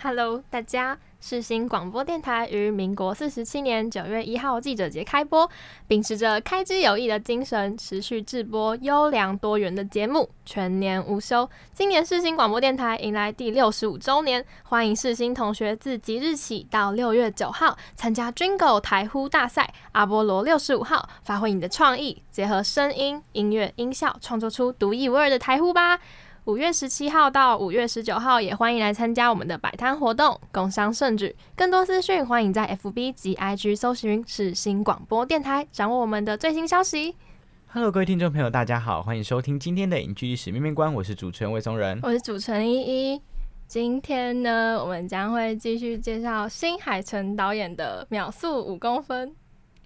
Hello，大家！世新广播电台于民国四十七年九月一号记者节开播，秉持着开机有益的精神，持续制播优良多元的节目，全年无休。今年世新广播电台迎来第六十五周年，欢迎世新同学自即日起到六月九号参加 Jingle 台呼大赛，阿波罗六十五号，发挥你的创意，结合声音、音乐、音效，创作出独一无二的台呼吧！五月十七号到五月十九号，也欢迎来参加我们的摆摊活动，共商盛举。更多资讯，欢迎在 FB 及 IG 搜寻“是新广播电台”，掌握我们的最新消息。Hello，各位听众朋友，大家好，欢迎收听今天的影剧历史面面观，我是主持人魏松仁，我是主持人依依。今天呢，我们将会继续介绍新海诚导演的《秒速五公分》。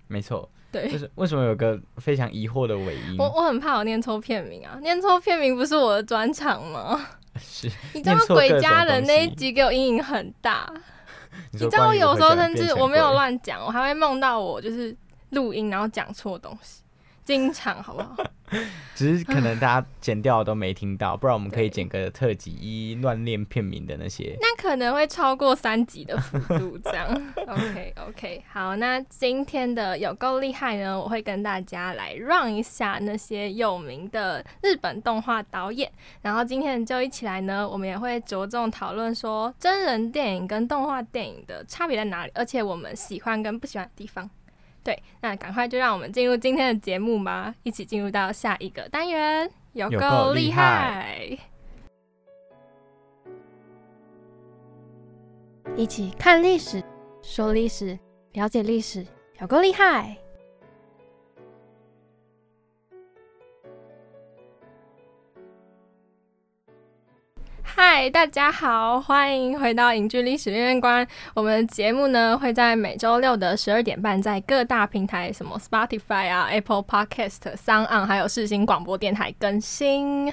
没错。对，就是为什么有个非常疑惑的尾音？我我很怕我念错片名啊，念错片名不是我的专长吗？是，你知道《鬼家人》那一集给我阴影很大。你知道我有时候甚至我没有乱讲，我还会梦到我就是录音然后讲错东西。经常好不好？只是可能大家剪掉都没听到，不然我们可以剪个特辑一乱练片名的那些。那可能会超过三集的幅度，这样。OK OK，好，那今天的有够厉害呢？我会跟大家来 run 一下那些有名的日本动画导演，然后今天就一起来呢，我们也会着重讨论说真人电影跟动画电影的差别在哪里，而且我们喜欢跟不喜欢的地方。对，那赶快就让我们进入今天的节目吧，一起进入到下一个单元，有够厉害！一起看历史，说历史，了解历史，有够厉害！嗨，大家好，欢迎回到影剧历史面面观。我们的节目呢会在每周六的十二点半，在各大平台，什么 Spotify 啊、Apple Podcast、Sound 还有世新广播电台更新。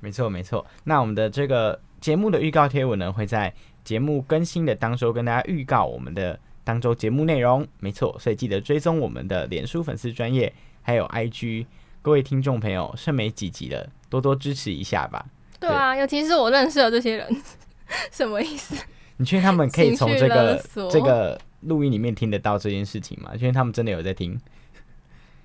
没错，没错。那我们的这个节目的预告贴文呢，会在节目更新的当周跟大家预告我们的当周节目内容。没错，所以记得追踪我们的脸书粉丝专业，还有 IG。各位听众朋友，剩没几集了，多多支持一下吧。对啊，尤其是我认识的这些人，什么意思？你确定他们可以从这个这个录音里面听得到这件事情吗？确定他们真的有在听。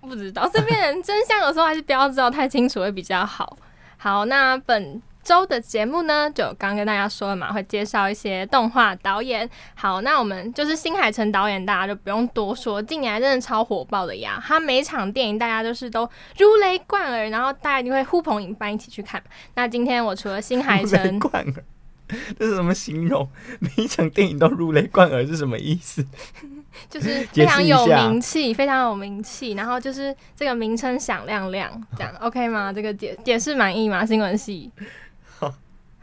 不知道，这边人真相有时候还是不要知道太清楚会比较好。好，那本。周的节目呢，就刚跟大家说了嘛，会介绍一些动画导演。好，那我们就是新海诚导演，大家就不用多说，近年来真的超火爆的呀。他每场电影大家都是都如雷贯耳，然后大家一定会呼朋引伴一起去看。那今天我除了新海诚，贯耳，这是什么形容？每一场电影都如雷贯耳是什么意思？就是非常有名气，非常有名气，然后就是这个名称响亮亮，这样 OK 吗？这个解解释满意吗？新闻系。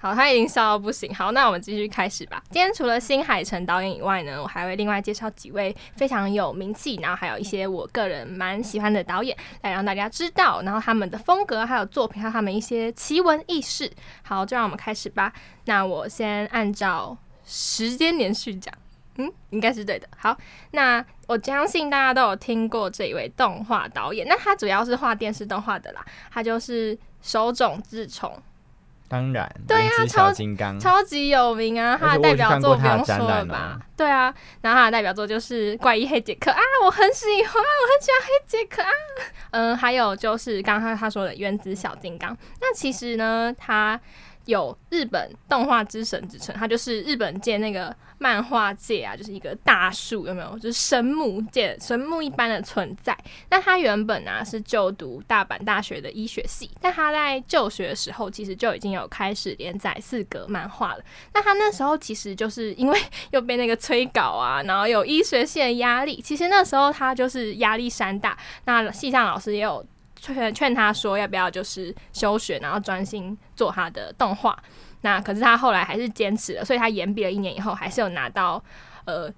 好，他已经笑到不行。好，那我们继续开始吧。今天除了新海诚导演以外呢，我还会另外介绍几位非常有名气，然后还有一些我个人蛮喜欢的导演，来让大家知道，然后他们的风格还有作品，还有他们一些奇闻异事。好，就让我们开始吧。那我先按照时间连续讲，嗯，应该是对的。好，那我相信大家都有听过这一位动画导演，那他主要是画电视动画的啦，他就是手冢治虫。当然，对啊，超金刚超级有名啊！他的代表作不用说了吧？对啊，然后他的代表作就是《怪异黑杰克》啊，我很喜欢，我很喜欢黑杰克啊。嗯，还有就是刚刚他说的《原子小金刚》。那其实呢，他有日本动画之神之称，他就是日本界那个漫画界啊，就是一个大树，有没有？就是神木界神木一般的存在。那他原本啊是就读大阪大学的医学系，但他在就学的时候，其实就已经有开始连载四格漫画了。那他那时候其实就是因为又被那个催稿啊，然后有医学系的压力，其实那时候他就是压力山大。那系上老师也有。劝劝他说要不要就是休学，然后专心做他的动画。那可是他后来还是坚持了，所以他延毕了一年以后，还是有拿到呃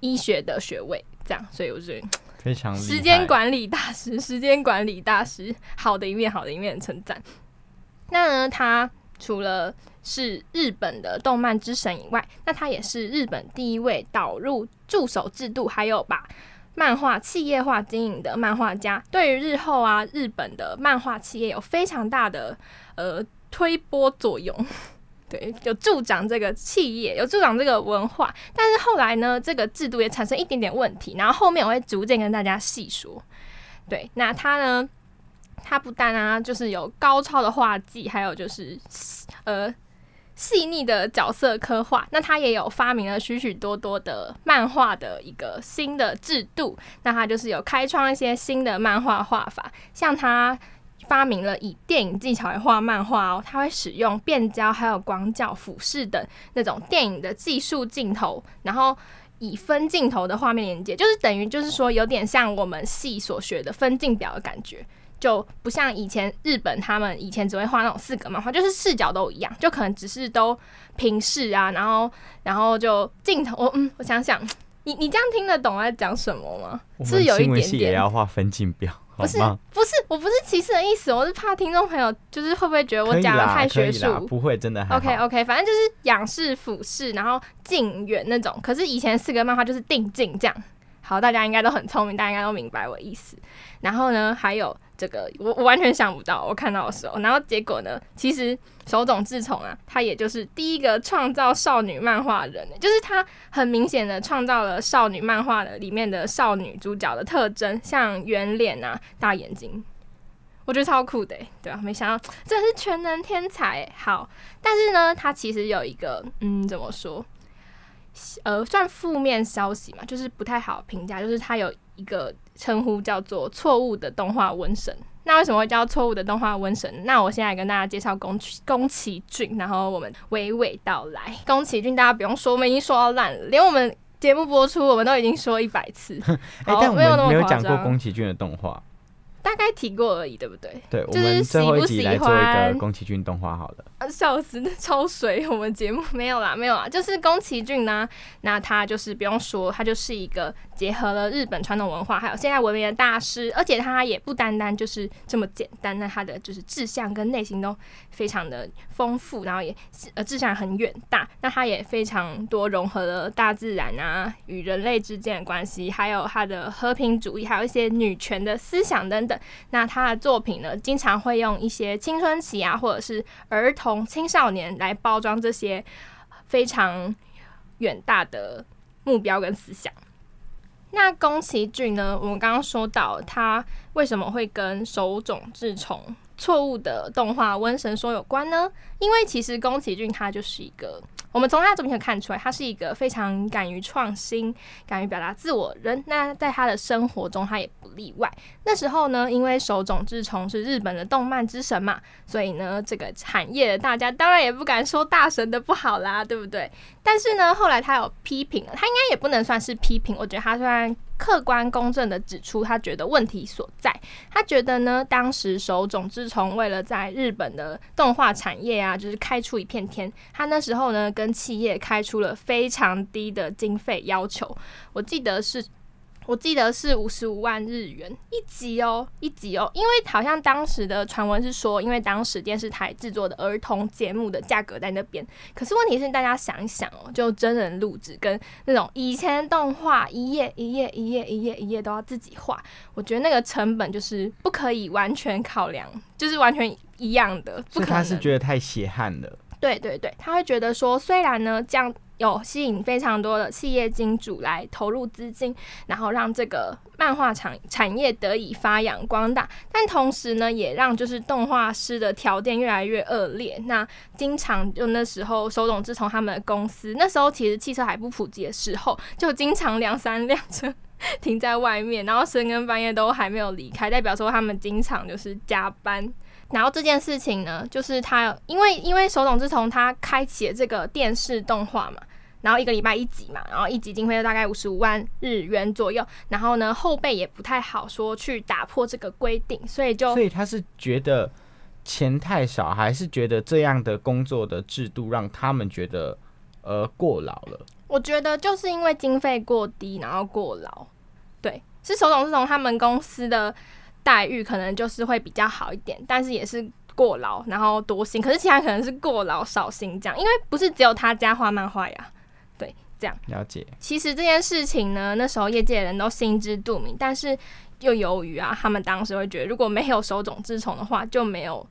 医学的学位。这样，所以我觉得非常时间管理大师，时间管理大师，好的一面，好的一面称赞。那呢，他除了是日本的动漫之神以外，那他也是日本第一位导入助手制度，还有把。漫画企业化经营的漫画家，对于日后啊日本的漫画企业有非常大的呃推波作用，对，有助长这个企业，有助长这个文化。但是后来呢，这个制度也产生一点点问题，然后后面我会逐渐跟大家细说。对，那他呢，他不但啊就是有高超的画技，还有就是呃。细腻的角色刻画，那他也有发明了许许多多的漫画的一个新的制度，那他就是有开创一些新的漫画画法，像他发明了以电影技巧来画漫画哦，他会使用变焦还有广角俯视等那种电影的技术镜头，然后以分镜头的画面连接，就是等于就是说有点像我们系所学的分镜表的感觉。就不像以前日本，他们以前只会画那种四格漫画，就是视角都一样，就可能只是都平视啊，然后然后就镜头，我嗯，我想想，你你这样听得懂我在讲什么吗？是有一点点也要画分镜表，不是不是，我不是歧视的意思，我是怕听众朋友就是会不会觉得我讲的太学术？不会，真的。OK OK，反正就是仰视、俯视，然后近远那种。可是以前四格漫画就是定镜这样。好，大家应该都很聪明，大家应该都明白我意思。然后呢，还有。这个我我完全想不到，我看到的时候，然后结果呢？其实手冢治虫啊，他也就是第一个创造少女漫画人，就是他很明显的创造了少女漫画的里面的少女主角的特征，像圆脸啊、大眼睛，我觉得超酷的，对吧？没想到真的是全能天才。好，但是呢，他其实有一个嗯，怎么说？呃，算负面消息嘛，就是不太好评价，就是他有一个。称呼叫做错误的动画瘟神，那为什么会叫错误的动画瘟神？那我现在跟大家介绍宫崎宫崎骏，然后我们娓娓道来。宫崎骏大家不用说，我们已经说到烂了，连我们节目播出，我们都已经说一百次。哎，但我们没有讲过宫崎骏的动画。大概提过而已，对不对？对，我们最后一集来做一个宫崎骏动画好了。啊，笑死，超水！我们节目没有啦，没有啦，就是宫崎骏呢，那他就是不用说，他就是一个结合了日本传统文化还有现代文明的大师，而且他也不单单就是这么简单，那他的就是志向跟内心都非常的丰富，然后也呃志向很远大，那他也非常多融合了大自然啊与人类之间的关系，还有他的和平主义，还有一些女权的思想等等。那他的作品呢，经常会用一些青春期啊，或者是儿童、青少年来包装这些非常远大的目标跟思想。那宫崎骏呢，我们刚刚说到他为什么会跟手冢治虫错误的动画《瘟神》说有关呢？因为其实宫崎骏他就是一个。我们从他作品可以看出来，他是一个非常敢于创新、敢于表达自我人。那在他的生活中，他也不例外。那时候呢，因为手冢治虫是日本的动漫之神嘛，所以呢，这个产业大家当然也不敢说大神的不好啦，对不对？但是呢，后来他有批评，他应该也不能算是批评。我觉得他算。客观公正的指出他觉得问题所在。他觉得呢，当时手冢治虫为了在日本的动画产业啊，就是开出一片天，他那时候呢跟企业开出了非常低的经费要求。我记得是。我记得是五十五万日元一集哦，一集哦，因为好像当时的传闻是说，因为当时电视台制作的儿童节目的价格在那边。可是问题是，大家想一想哦，就真人录制跟那种以前动画一页一页一页一页一页都要自己画，我觉得那个成本就是不可以完全考量，就是完全一样的。所以他是觉得太血汗了。对对对，他会觉得说，虽然呢这样。有吸引非常多的企业金主来投入资金，然后让这个漫画产产业得以发扬光大。但同时呢，也让就是动画师的条件越来越恶劣。那经常就那时候手冢治虫他们的公司，那时候其实汽车还不普及的时候，就经常两三辆车停在外面，然后深更半夜都还没有离开，代表说他们经常就是加班。然后这件事情呢，就是他因为因为手冢治虫他开启了这个电视动画嘛，然后一个礼拜一集嘛，然后一集经费大概五十五万日元左右，然后呢后辈也不太好说去打破这个规定，所以就所以他是觉得钱太少，还是觉得这样的工作的制度让他们觉得呃过劳了？我觉得就是因为经费过低，然后过劳，对，是手冢治虫他们公司的。待遇可能就是会比较好一点，但是也是过劳，然后多薪。可是其他可能是过劳少薪这样，因为不是只有他家画漫画呀。对，这样了解。其实这件事情呢，那时候业界人都心知肚明，但是又由于啊，他们当时会觉得如果没有手冢治虫的话，就没有。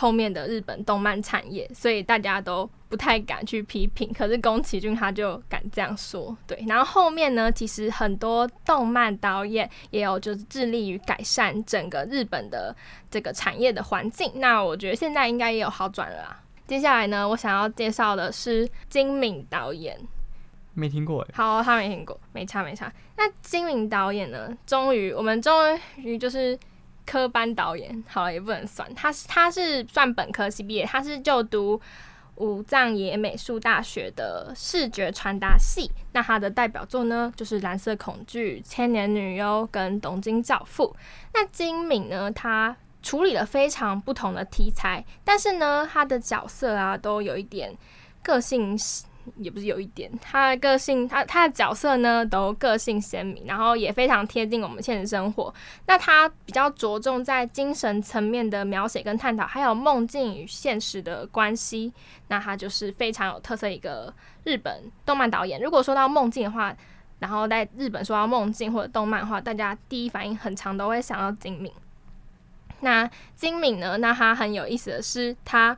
后面的日本动漫产业，所以大家都不太敢去批评。可是宫崎骏他就敢这样说，对。然后后面呢，其实很多动漫导演也有就是致力于改善整个日本的这个产业的环境。那我觉得现在应该也有好转了啦。接下来呢，我想要介绍的是金敏导演，没听过哎。好，他没听过，没差没差。那金敏导演呢，终于我们终于就是。科班导演好了也不能算，他是他是算本科系毕业，他是就读武藏野美术大学的视觉传达系。那他的代表作呢，就是《蓝色恐惧》《千年女优》跟《东京教父》。那金敏呢，他处理了非常不同的题材，但是呢，他的角色啊都有一点个性。也不是有一点，他的个性，他他的角色呢都个性鲜明，然后也非常贴近我们现实生活。那他比较着重在精神层面的描写跟探讨，还有梦境与现实的关系。那他就是非常有特色一个日本动漫导演。如果说到梦境的话，然后在日本说到梦境或者动漫的话，大家第一反应很常都会想到金敏。那金敏呢？那他很有意思的是，他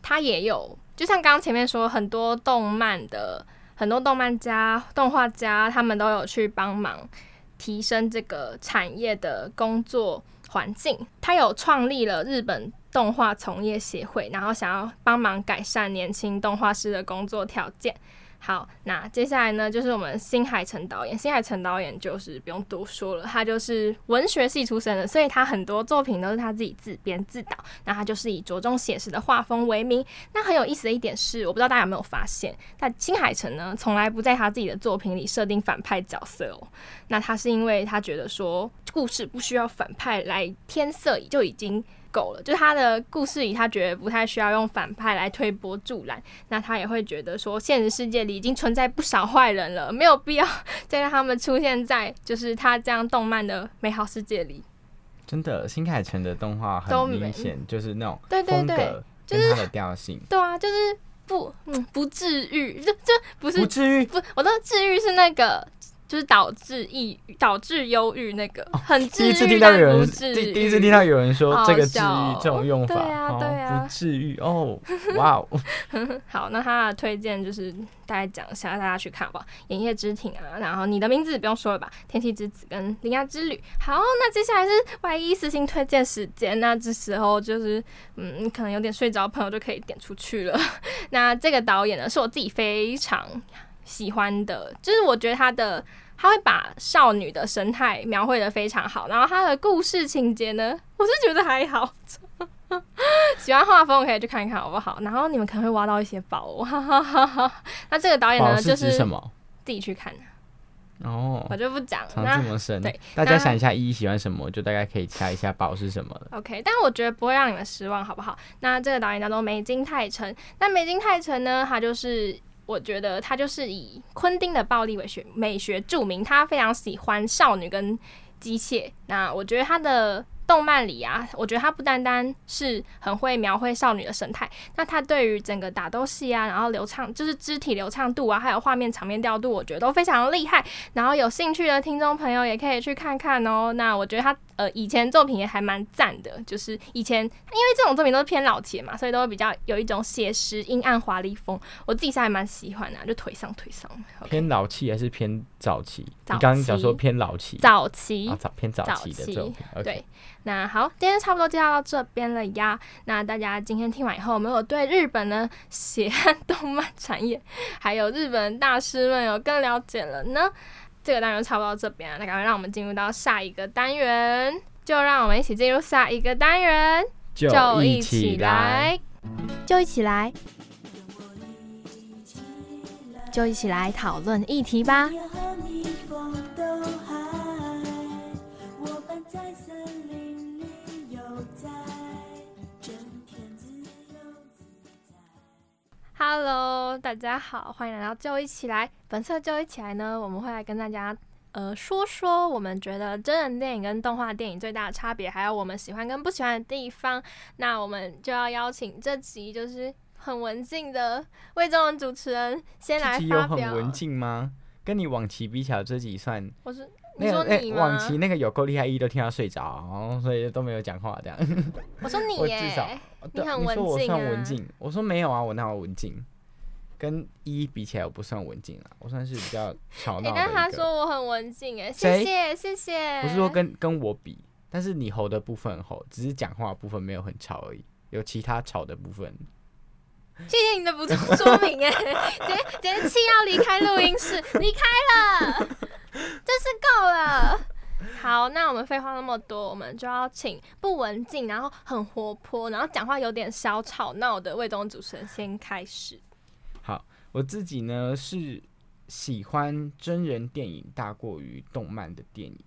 他也有。就像刚刚前面说，很多动漫的很多动漫家、动画家，他们都有去帮忙提升这个产业的工作环境。他有创立了日本动画从业协会，然后想要帮忙改善年轻动画师的工作条件。好，那接下来呢，就是我们新海诚导演。新海诚导演就是不用多说了，他就是文学系出身的，所以他很多作品都是他自己自编自导。那他就是以着重写实的画风为名。那很有意思的一点是，我不知道大家有没有发现，但新海诚呢，从来不在他自己的作品里设定反派角色哦。那他是因为他觉得说，故事不需要反派来添色，就已经。够了，就他的故事里，他觉得不太需要用反派来推波助澜。那他也会觉得说，现实世界里已经存在不少坏人了，没有必要 再让他们出现在就是他这样动漫的美好世界里。真的，新海诚的动画很明显就是那种对对对，就是他的调性。对啊，就是不嗯不治愈，就就不是不治愈，不，我的治愈是那个。就是导致抑导致忧郁那个 很治愈，人第第一次听到有人说这个治愈这种用法，对啊对啊，不治愈哦，哇哦，好，那他的推荐就是大概讲一下，大家去看吧，《炎夜之庭》啊，然后你的名字不用说了吧，《天气之子》跟《铃芽之旅》。好，那接下来是 Y 一私信推荐时间，那这时候就是嗯，可能有点睡着朋友就可以点出去了。那这个导演呢，是我自己非常。喜欢的，就是我觉得他的他会把少女的神态描绘的非常好，然后他的故事情节呢，我是觉得还好。喜欢画风可以去看一看，好不好？然后你们可能会挖到一些宝，哈哈哈哈。那这个导演呢，就是什么？自己去看。哦，我就不讲。藏这么深，对，大家想一下，一喜欢什么，就大概可以猜一下宝是什么了。OK，但我觉得不会让你们失望，好不好？那这个导演叫做美金泰成。那美金泰成呢，他就是。我觉得他就是以昆汀的暴力美学美学著名，他非常喜欢少女跟机械。那我觉得他的动漫里啊，我觉得他不单单是很会描绘少女的神态，那他对于整个打斗戏啊，然后流畅就是肢体流畅度啊，还有画面场面调度，我觉得都非常厉害。然后有兴趣的听众朋友也可以去看看哦。那我觉得他。呃以前作品也还蛮赞的，就是以前因为这种作品都是偏老气嘛，所以都会比较有一种写实、阴暗、华丽风。我自己是还蛮喜欢的，就腿上腿上。偏老气还是偏早期？你刚刚讲说偏老气，早期啊，早偏早期的作品。对，那好，今天差不多介绍到这边了呀。那大家今天听完以后，有没有对日本的血汗动漫产业，还有日本大师们有更了解了呢？这个单元差不多到这边了，那赶快让我们进入到下一个单元，就让我们一起进入下一个单元，就一起来，就一起来，就一起来讨论议题吧。Hello，大家好，欢迎来到就一起来。本次就一起来呢，我们会来跟大家呃说说我们觉得真人电影跟动画电影最大的差别，还有我们喜欢跟不喜欢的地方。那我们就要邀请这集就是很文静的魏中文主持人先来发表。很文静吗？跟你往期比起来，这集算我是你说你往期那个有够厉害，一都听他睡着，所以都没有讲话这样。我说你 耶。你很文静啊！我算文静，我说没有啊，我哪有文静？跟一比起来，我不算文静啊，我算是比较吵闹的但他说我很文静，哎，谢谢谢谢。不是说跟跟我比，但是你吼的部分吼，只是讲话部分没有很吵而已，有其他吵的部分。谢谢你的补充说明，哎，直接直接气要离开录音室，离开了，真 真是够了。好，那我们废话那么多，我们就要请不文静，然后很活泼，然后讲话有点小吵闹的魏东主持人先开始。好，我自己呢是喜欢真人电影大过于动漫的电影，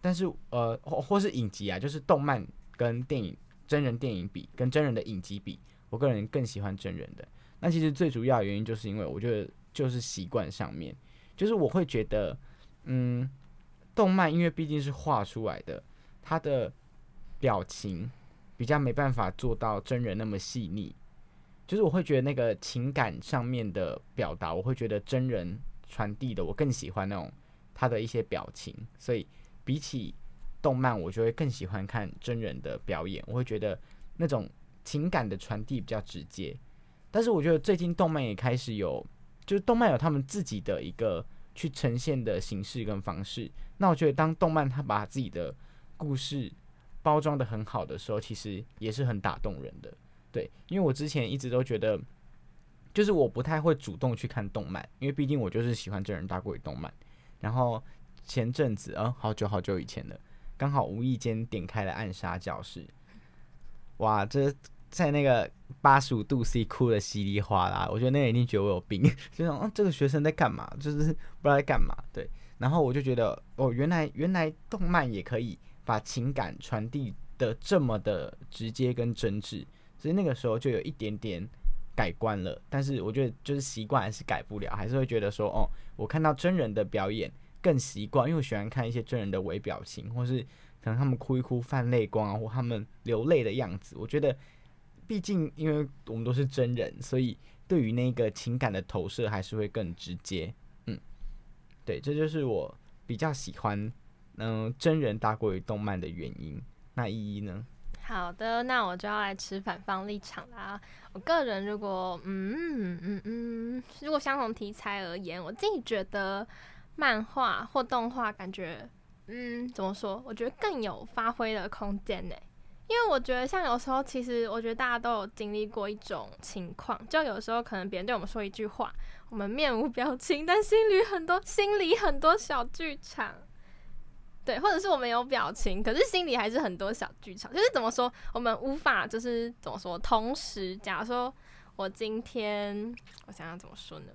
但是呃或或是影集啊，就是动漫跟电影真人电影比，跟真人的影集比，我个人更喜欢真人的。那其实最主要的原因就是因为我觉得就是习惯上面，就是我会觉得嗯。动漫因为毕竟是画出来的，它的表情比较没办法做到真人那么细腻，就是我会觉得那个情感上面的表达，我会觉得真人传递的我更喜欢那种他的一些表情，所以比起动漫，我就会更喜欢看真人的表演，我会觉得那种情感的传递比较直接。但是我觉得最近动漫也开始有，就是动漫有他们自己的一个。去呈现的形式跟方式，那我觉得当动漫它把自己的故事包装的很好的时候，其实也是很打动人的。对，因为我之前一直都觉得，就是我不太会主动去看动漫，因为毕竟我就是喜欢真人大过于动漫。然后前阵子，嗯，好久好久以前了，刚好无意间点开了《暗杀教室》，哇，这。在那个八十五度 C 哭的稀里哗啦，我觉得那个一定觉得我有病，就想啊，这个学生在干嘛？就是不知道在干嘛。对，然后我就觉得哦，原来原来动漫也可以把情感传递的这么的直接跟真挚，所以那个时候就有一点点改观了。但是我觉得就是习惯还是改不了，还是会觉得说哦，我看到真人的表演更习惯，因为我喜欢看一些真人的微表情，或是可能他们哭一哭泛泪光啊，或他们流泪的样子，我觉得。毕竟，因为我们都是真人，所以对于那个情感的投射还是会更直接。嗯，对，这就是我比较喜欢嗯真人大过于动漫的原因。那依依呢？好的，那我就要来持反方立场啦。我个人如果嗯嗯嗯，如果相同题材而言，我自己觉得漫画或动画感觉嗯怎么说？我觉得更有发挥的空间呢。因为我觉得，像有时候，其实我觉得大家都有经历过一种情况，就有时候可能别人对我们说一句话，我们面无表情，但心里很多心里很多小剧场，对，或者是我们有表情，可是心里还是很多小剧场。就是怎么说，我们无法就是怎么说，同时，假如说我今天，我想想怎么说呢？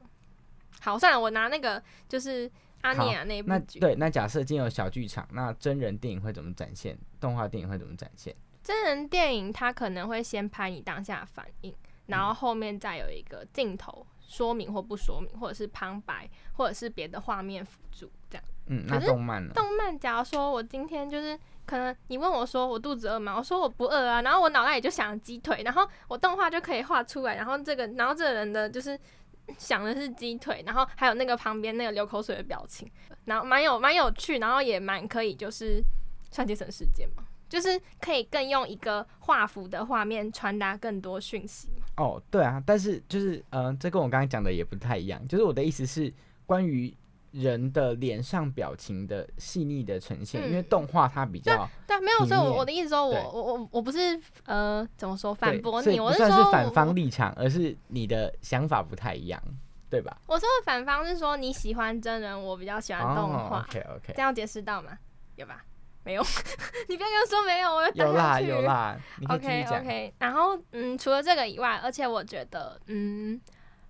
好，算了，我拿那个就是阿尼亚那部那对，那假设今天有小剧场，那真人电影会怎么展现？动画电影会怎么展现？真人电影它可能会先拍你当下反应，然后后面再有一个镜头说明或不说明，或者是旁白，或者是别的画面辅助这样。嗯，那动漫呢？动漫，假如说我今天就是可能你问我说我肚子饿吗？我说我不饿啊，然后我脑袋里就想鸡腿，然后我动画就可以画出来，然后这个然后这个人的就是 想的是鸡腿，然后还有那个旁边那个流口水的表情，然后蛮有蛮有趣，然后也蛮可以就是。算节省时间吗？就是可以更用一个画幅的画面传达更多讯息。哦，对啊，但是就是呃，这跟我刚刚讲的也不太一样。就是我的意思是关于人的脸上表情的细腻的呈现，因为动画它比较对，没有。所以我我的意思说，我我我我不是呃怎么说反驳你，我是说是反方立场，而是你的想法不太一样，对吧？我说的反方是说你喜欢真人，我比较喜欢动画。OK OK，这样解释到吗？有吧？没有，你不要跟我说没有，我有啦有啦。OK OK，然后嗯，除了这个以外，而且我觉得嗯，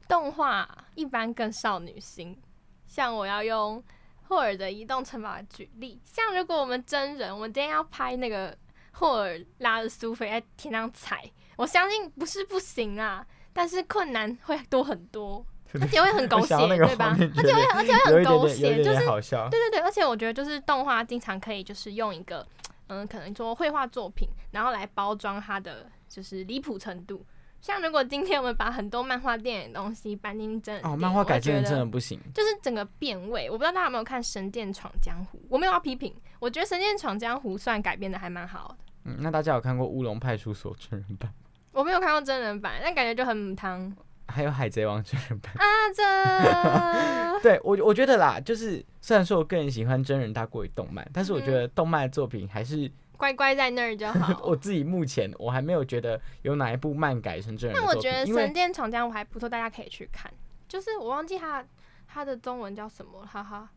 动画一般更少女心。像我要用霍尔的移动城堡举例，像如果我们真人，我们今天要拍那个霍尔拉着苏菲在天上踩，我相信不是不行啊，但是困难会多很多。而且会很狗血，对吧？而且会而且会很狗血，就是对对对。而且我觉得就是动画经常可以就是用一个嗯，可能说绘画作品，然后来包装它的就是离谱程度。像如果今天我们把很多漫画电影东西搬进真哦，漫画改真的真的不行，就是整个变味。我不知道大家有没有看《神剑闯江湖》，我没有要批评，我觉得《神剑闯江湖》算改编的还蛮好的。嗯，那大家有看过《乌龙派出所》真人版？我没有看过真人版，但感觉就很母汤。还有《海贼王》真人版啊，这 对我我觉得啦，就是虽然说我个人喜欢真人大过于动漫，但是我觉得动漫的作品还是乖乖在那儿就好。我自己目前我还没有觉得有哪一部漫改成真人。但我觉得《神殿闯江湖》还不错，大家可以去看。就是我忘记它它的中文叫什么，哈哈。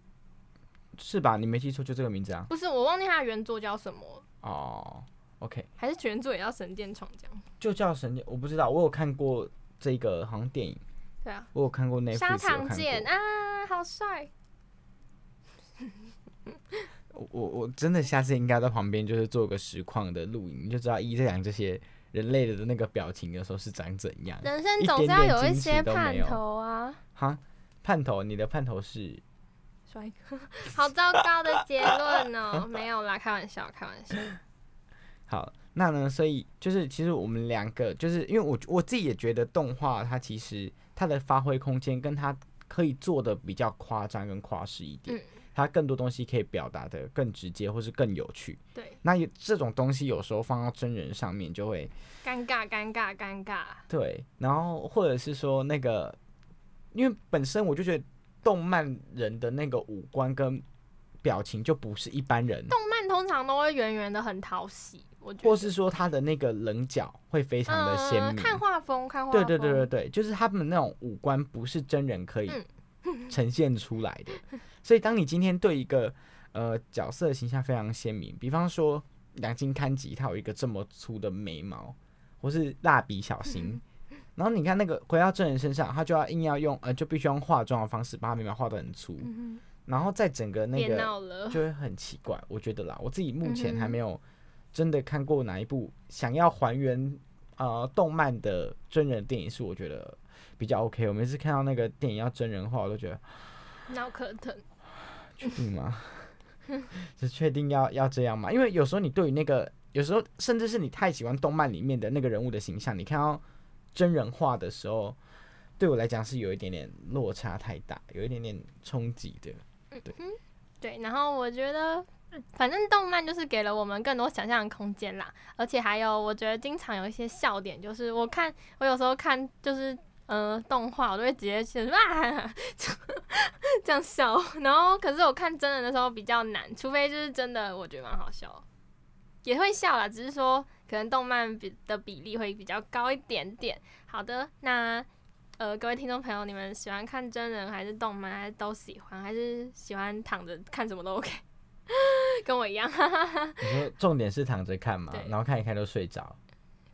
是吧？你没记错，就这个名字啊？不是，我忘记它的原作叫什么。哦，OK。还是原作也叫《神殿闯江湖》？就叫《神殿》，我不知道，我有看过。这个好像电影，对啊，我有看过那沙场剑啊，好帅！我我我真的下次应该在旁边就是做个实况的录影，你就知道一在讲这些人类的那个表情的时候是长怎样。人生总是要有一些盼头啊！哈，盼头，你的盼头是帅哥？好糟糕的结论哦！没有啦，开玩笑，开玩笑。好。那呢？所以就是，其实我们两个就是，因为我我自己也觉得动画它其实它的发挥空间跟它可以做的比较夸张跟夸饰一点，它更多东西可以表达的更直接或是更有趣。对，那这种东西有时候放到真人上面就会尴尬，尴尬，尴尬。对，然后或者是说那个，因为本身我就觉得动漫人的那个五官跟表情就不是一般人，动漫通常都会圆圆的，很讨喜。或是说他的那个棱角会非常的鲜明，看画风，看画风，对对对对对，就是他们那种五官不是真人可以 呈现出来的。所以当你今天对一个呃角色形象非常鲜明，比方说两金刊吉，他有一个这么粗的眉毛，或是蜡笔小新，然后你看那个回到真人身上，他就要硬要用呃就必须用化妆的方式把他眉毛画的很粗，然后在整个那个就会很奇怪。我觉得啦，我自己目前还没有。真的看过哪一部想要还原呃动漫的真人电影是我觉得比较 OK。我每次看到那个电影要真人化，我都觉得脑壳疼。确定吗？是确定要要这样吗？因为有时候你对于那个，有时候甚至是你太喜欢动漫里面的那个人物的形象，你看到真人化的时候，对我来讲是有一点点落差太大，有一点点冲击的。对，对。然后我觉得。反正动漫就是给了我们更多想象的空间啦，而且还有我觉得经常有一些笑点，就是我看我有时候看就是呃动画，我都会直接去啊 这样笑，然后可是我看真人的时候比较难，除非就是真的我觉得蛮好笑，也会笑啦，只是说可能动漫比的比例会比较高一点点。好的，那呃各位听众朋友，你们喜欢看真人还是动漫，还是都喜欢，还是喜欢躺着看什么都 OK？跟我一样，你说重点是躺着看嘛，然后看一看就睡着。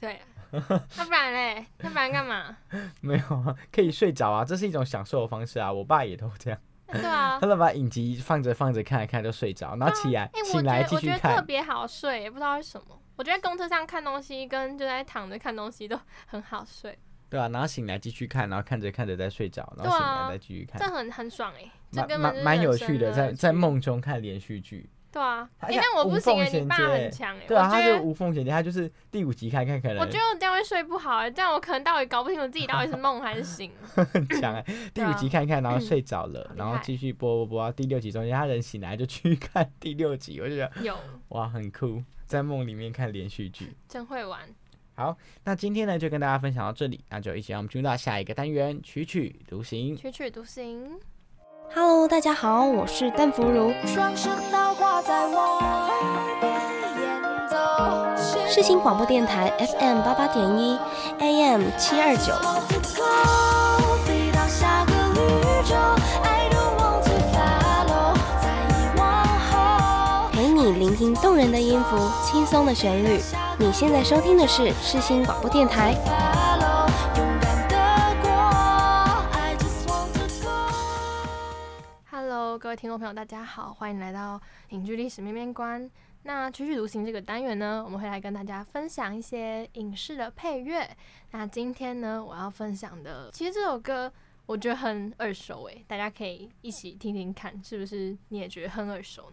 对，那不然嘞？那不然干嘛？没有啊，可以睡着啊，这是一种享受的方式啊。我爸也都这样。对啊，他都把影集放着放着看一看就睡着，然后起来醒来继续看。特别好睡，也不知道为什么。我觉得公车上看东西跟就在躺着看东西都很好睡。对啊，然后醒来继续看，然后看着看着再睡着，然后醒来再继续看，这很很爽哎，蛮蛮蛮有趣的，在在梦中看连续剧。对啊，他哎、那我不行哎、你爸很强哎、对啊，他就。无缝衔接，他就是第五集看看可能我觉得我这样会睡不好哎、这样我可能到底搞不清楚自己到底是梦还是醒。很强哎。第五集看一看，然后睡着了，害然后继续播播播到第六集中间，他人醒来就去看第六集，我就觉得有，哇很酷，在梦里面看连续剧。真会玩。好，那今天呢就跟大家分享到这里，那就一起让我们进入到下一个单元，曲曲独行。曲曲独行。Hello，大家好，我是邓福如。双声道挂在我耳边演奏，世新广播电台 FM 八八点一，AM 七二九。聆听动人的音符，轻松的旋律。你现在收听的是世新广播电台。Hello，各位听众朋友，大家好，欢迎来到影剧历史面面观。那曲曲独行这个单元呢，我们会来跟大家分享一些影视的配乐。那今天呢，我要分享的，其实这首歌我觉得很耳熟诶，大家可以一起听听看，是不是你也觉得很耳熟？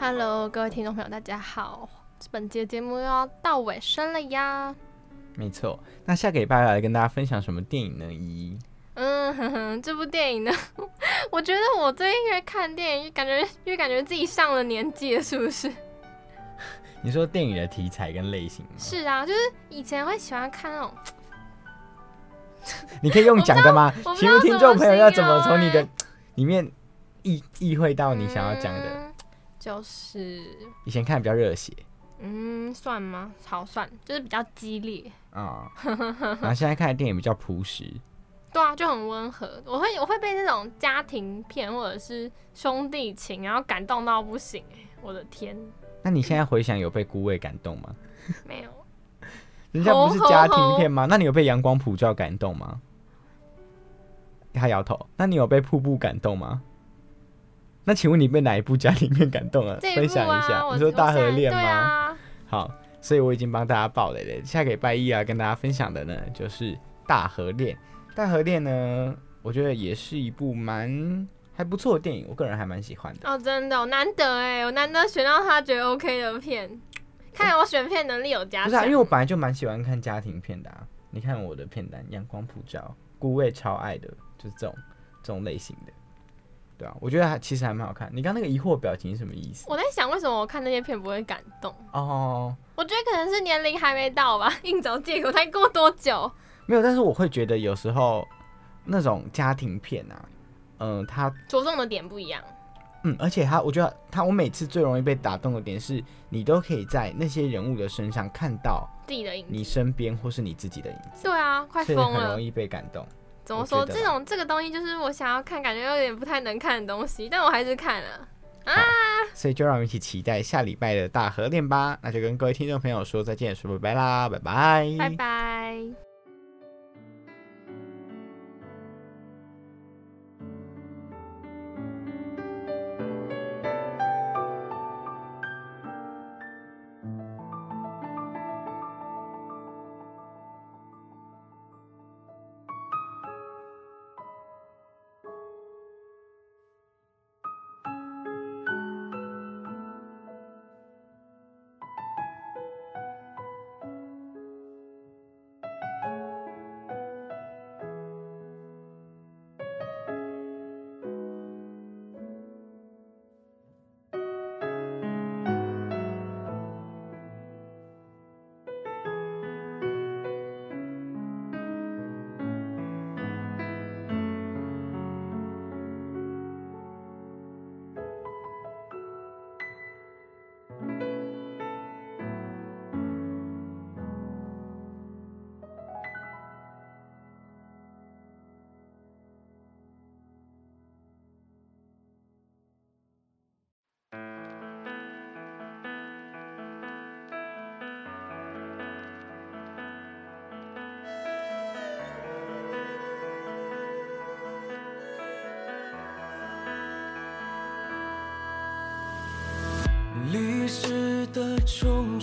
Hello，各位听众朋友，大家好。本节节目又要到尾声了呀。没错，那下个礼拜要来跟大家分享什么电影呢？一嗯哼哼，这部电影呢，我觉得我最近越看电影，越感觉越感觉自己上了年纪了，是不是？你说电影的题材跟类型吗？是啊，就是以前会喜欢看那种，你可以用讲的吗请问听众朋友要怎么从你的里面意意会到你想要讲的？嗯就是以前看比较热血嗯，算吗？好算，就是比较激烈。啊，然后现在看的电影比较朴实。对啊，就很温和。我会我会被那种家庭片或者是兄弟情，然后感动到不行哎、我的天，那你现在回想有被孤味感动吗？没有。人家不是家庭片吗？那你有被阳光普照感动吗？他摇头。那你有被瀑布感动吗？那请问你被哪一部家里面感动了？分享一下。你说大河恋吗？啊，好，所以我已经帮大家报了嘞。下个礼拜一啊，跟大家分享的呢就是《大河恋》。《大河恋》呢，我觉得也是一部蛮还不错的电影，我个人还蛮喜欢的。哦，真的、哦、难得哎，我难得选到他觉得 OK 的片，看来我选片能力有加不是啊，因为我本来就蛮喜欢看家庭片的啊。你看我的片单，阳光普照、孤味超爱的，就是这种这种类型的。对啊，我觉得还其实还蛮好看。你刚那个疑惑表情是什么意思？我在想，为什么我看那些片不会感动？哦，我觉得可能是年龄还没到吧，硬找借口。才过多久？没有，但是我会觉得有时候那种家庭片啊，嗯、它着重的点不一样。嗯，而且他，我觉得他，我每次最容易被打动的点是，你都可以在那些人物的身上看到自己的影子你。身边或是你自己的影子，对啊，快疯了很容。易被感动。怎么说？这种这个东西就是我想要看，感觉有点不太能看的东西，但我还是看了啊。所以就让我们一起期待下礼拜的大合恋吧。那就跟各位听众朋友说再见，说拜拜啦，拜拜，拜拜。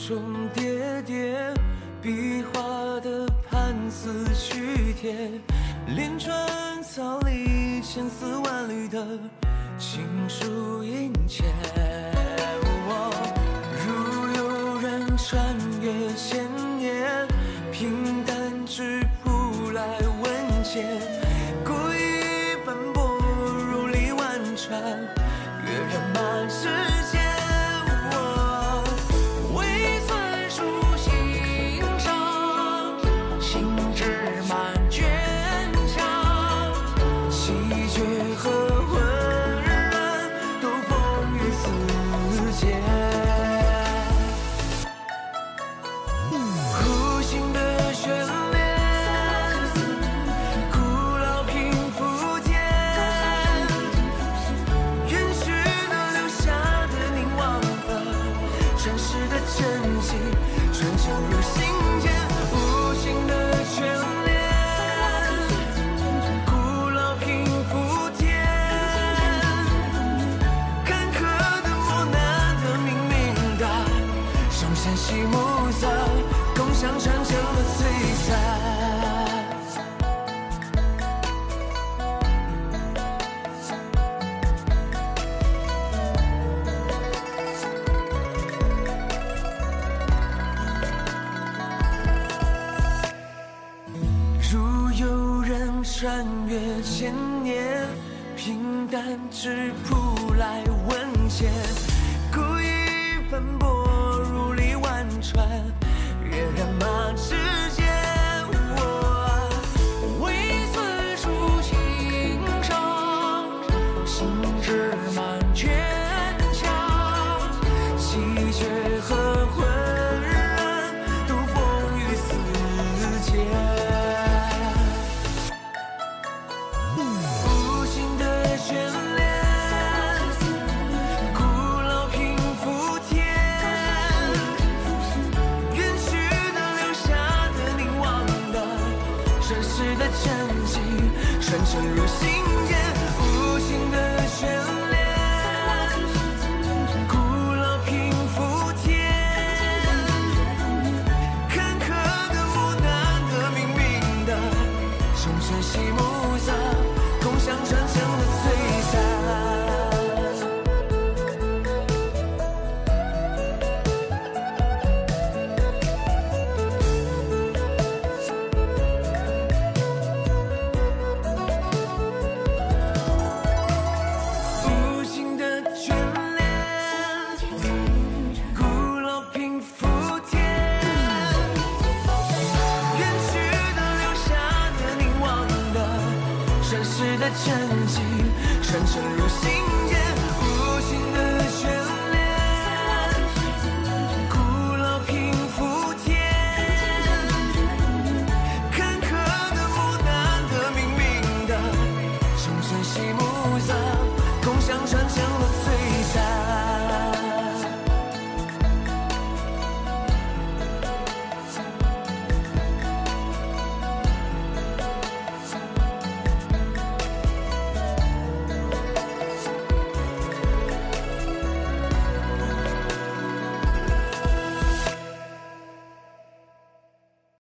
重叠叠，壁画的判词去贴，连川草里千丝万缕的情书印切。如有人穿越千年，平淡质朴来问解，故意奔波如历万川，跃然满至。chance